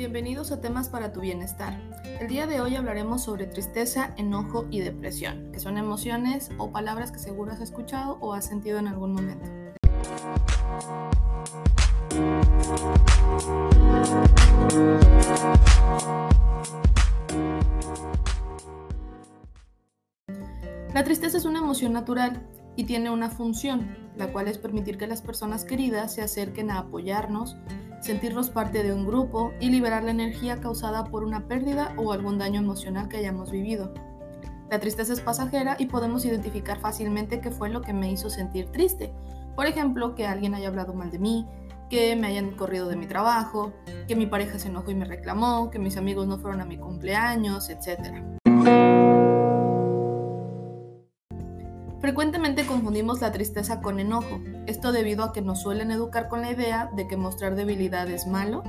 Bienvenidos a temas para tu bienestar. El día de hoy hablaremos sobre tristeza, enojo y depresión, que son emociones o palabras que seguro has escuchado o has sentido en algún momento. La tristeza es una emoción natural y tiene una función, la cual es permitir que las personas queridas se acerquen a apoyarnos, sentirnos parte de un grupo y liberar la energía causada por una pérdida o algún daño emocional que hayamos vivido. La tristeza es pasajera y podemos identificar fácilmente qué fue lo que me hizo sentir triste. Por ejemplo, que alguien haya hablado mal de mí, que me hayan corrido de mi trabajo, que mi pareja se enojó y me reclamó, que mis amigos no fueron a mi cumpleaños, etc. Frecuentemente confundimos la tristeza con enojo, esto debido a que nos suelen educar con la idea de que mostrar debilidad es malo,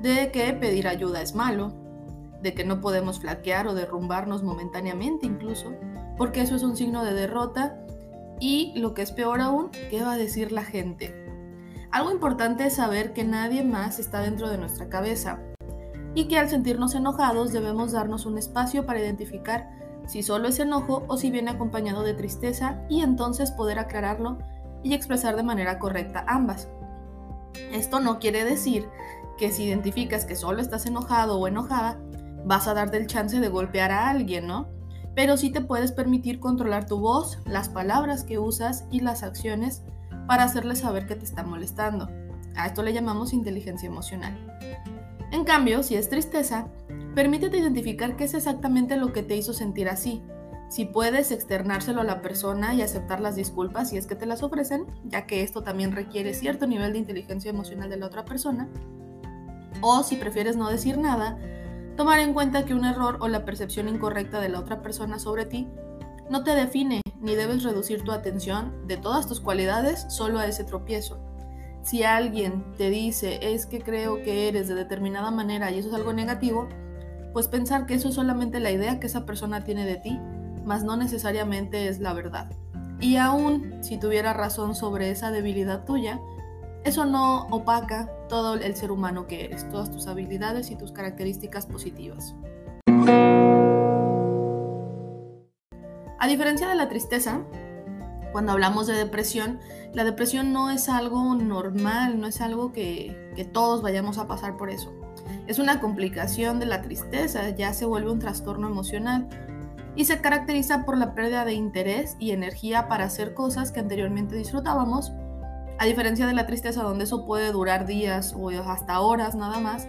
de que pedir ayuda es malo, de que no podemos flaquear o derrumbarnos momentáneamente incluso, porque eso es un signo de derrota. Y lo que es peor aún, ¿qué va a decir la gente? Algo importante es saber que nadie más está dentro de nuestra cabeza y que al sentirnos enojados debemos darnos un espacio para identificar si solo es enojo o si viene acompañado de tristeza y entonces poder aclararlo y expresar de manera correcta ambas. Esto no quiere decir que si identificas que solo estás enojado o enojada, vas a darte el chance de golpear a alguien, ¿no? Pero sí te puedes permitir controlar tu voz, las palabras que usas y las acciones para hacerle saber que te está molestando. A esto le llamamos inteligencia emocional. En cambio, si es tristeza, Permítete identificar qué es exactamente lo que te hizo sentir así. Si puedes externárselo a la persona y aceptar las disculpas si es que te las ofrecen, ya que esto también requiere cierto nivel de inteligencia emocional de la otra persona. O si prefieres no decir nada, tomar en cuenta que un error o la percepción incorrecta de la otra persona sobre ti no te define ni debes reducir tu atención de todas tus cualidades solo a ese tropiezo. Si alguien te dice es que creo que eres de determinada manera y eso es algo negativo, pues pensar que eso es solamente la idea que esa persona tiene de ti, mas no necesariamente es la verdad. Y aún si tuviera razón sobre esa debilidad tuya, eso no opaca todo el ser humano que eres, todas tus habilidades y tus características positivas. A diferencia de la tristeza, cuando hablamos de depresión, la depresión no es algo normal, no es algo que, que todos vayamos a pasar por eso. Es una complicación de la tristeza, ya se vuelve un trastorno emocional y se caracteriza por la pérdida de interés y energía para hacer cosas que anteriormente disfrutábamos, a diferencia de la tristeza donde eso puede durar días o hasta horas nada más,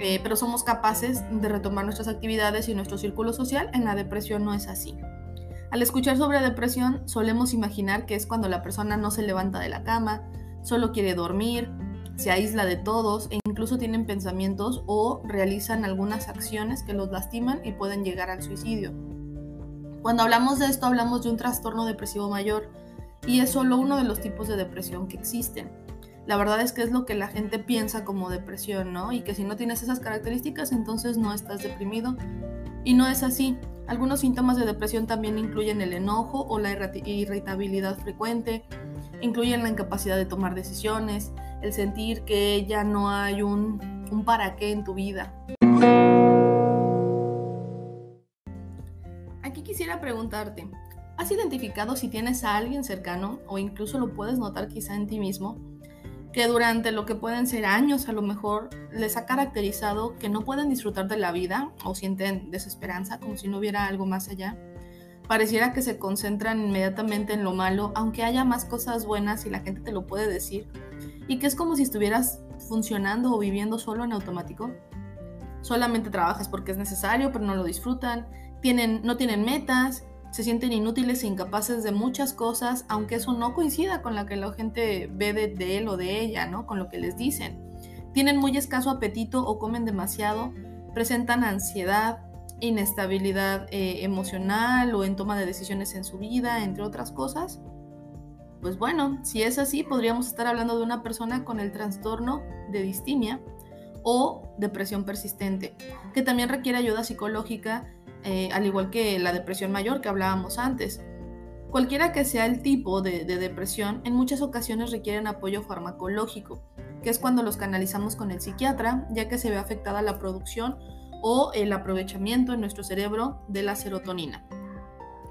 eh, pero somos capaces de retomar nuestras actividades y nuestro círculo social, en la depresión no es así. Al escuchar sobre depresión solemos imaginar que es cuando la persona no se levanta de la cama, solo quiere dormir, se aísla de todos e incluso tienen pensamientos o realizan algunas acciones que los lastiman y pueden llegar al suicidio. Cuando hablamos de esto hablamos de un trastorno depresivo mayor y es solo uno de los tipos de depresión que existen. La verdad es que es lo que la gente piensa como depresión, ¿no? Y que si no tienes esas características entonces no estás deprimido. Y no es así. Algunos síntomas de depresión también incluyen el enojo o la irritabilidad frecuente, incluyen la incapacidad de tomar decisiones, el sentir que ya no hay un, un para qué en tu vida. Aquí quisiera preguntarte, ¿has identificado si tienes a alguien cercano o incluso lo puedes notar quizá en ti mismo? que durante lo que pueden ser años a lo mejor les ha caracterizado que no pueden disfrutar de la vida o sienten desesperanza como si no hubiera algo más allá. Pareciera que se concentran inmediatamente en lo malo, aunque haya más cosas buenas y la gente te lo puede decir y que es como si estuvieras funcionando o viviendo solo en automático. Solamente trabajas porque es necesario, pero no lo disfrutan. Tienen, no tienen metas, se sienten inútiles e incapaces de muchas cosas, aunque eso no coincida con lo que la gente ve de, él o de ella, ¿no? Con lo que les dicen. Tienen muy escaso apetito o comen demasiado, presentan ansiedad, inestabilidad eh, emocional o en toma de decisiones en su vida, entre otras cosas. Pues bueno, si es así, podríamos estar hablando de una persona con el trastorno de distimia o depresión persistente, que también requiere ayuda psicológica, eh, al igual que la depresión mayor que hablábamos antes. Cualquiera que sea el tipo de, de depresión, en muchas ocasiones requieren apoyo farmacológico, que es cuando los canalizamos con el psiquiatra, ya que se ve afectada la producción o el aprovechamiento en nuestro cerebro de la serotonina.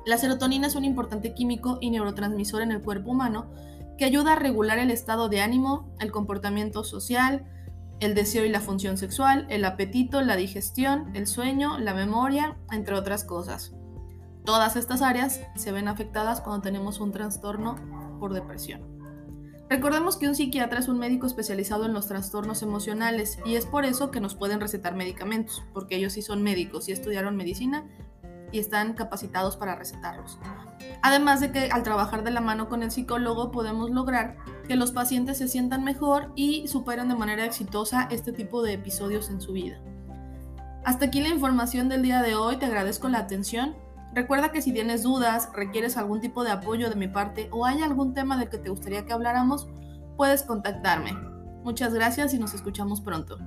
La serotonina es un importante químico y neurotransmisor en el cuerpo humano que ayuda a regular el estado de ánimo, el comportamiento social, el deseo y la función sexual, el apetito, la digestión, el sueño, la memoria, entre otras cosas. Todas estas áreas se ven afectadas cuando tenemos un trastorno por depresión. Recordemos que un psiquiatra es un médico especializado en los trastornos emocionales y es por eso que nos pueden recetar medicamentos, porque ellos sí son médicos y estudiaron medicina y están capacitados para recetarlos. Además de que al trabajar de la mano con el psicólogo podemos lograr que los pacientes se sientan mejor y superen de manera exitosa este tipo de episodios en su vida. Hasta aquí la información del día de hoy, te agradezco la atención. Recuerda que si tienes dudas, requieres algún tipo de apoyo de mi parte o hay algún tema del que te gustaría que habláramos, puedes contactarme. Muchas gracias y nos escuchamos pronto.